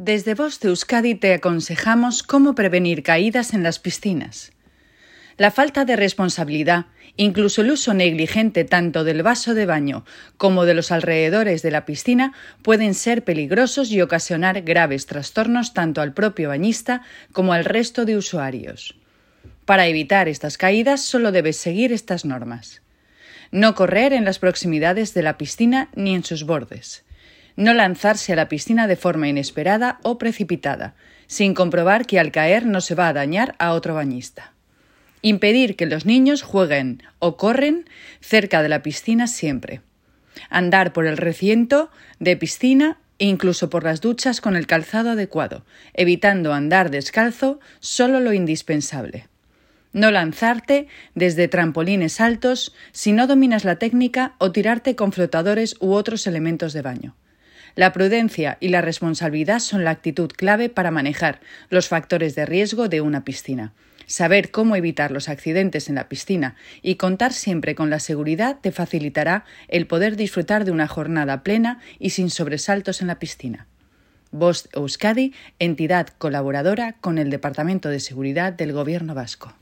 Desde Voz de Euskadi te aconsejamos cómo prevenir caídas en las piscinas. La falta de responsabilidad, incluso el uso negligente tanto del vaso de baño como de los alrededores de la piscina, pueden ser peligrosos y ocasionar graves trastornos tanto al propio bañista como al resto de usuarios. Para evitar estas caídas solo debes seguir estas normas. No correr en las proximidades de la piscina ni en sus bordes no lanzarse a la piscina de forma inesperada o precipitada, sin comprobar que al caer no se va a dañar a otro bañista. Impedir que los niños jueguen o corren cerca de la piscina siempre. Andar por el recinto de piscina e incluso por las duchas con el calzado adecuado, evitando andar descalzo solo lo indispensable. No lanzarte desde trampolines altos si no dominas la técnica o tirarte con flotadores u otros elementos de baño. La prudencia y la responsabilidad son la actitud clave para manejar los factores de riesgo de una piscina. Saber cómo evitar los accidentes en la piscina y contar siempre con la seguridad te facilitará el poder disfrutar de una jornada plena y sin sobresaltos en la piscina. Bost Euskadi, entidad colaboradora con el Departamento de Seguridad del Gobierno Vasco.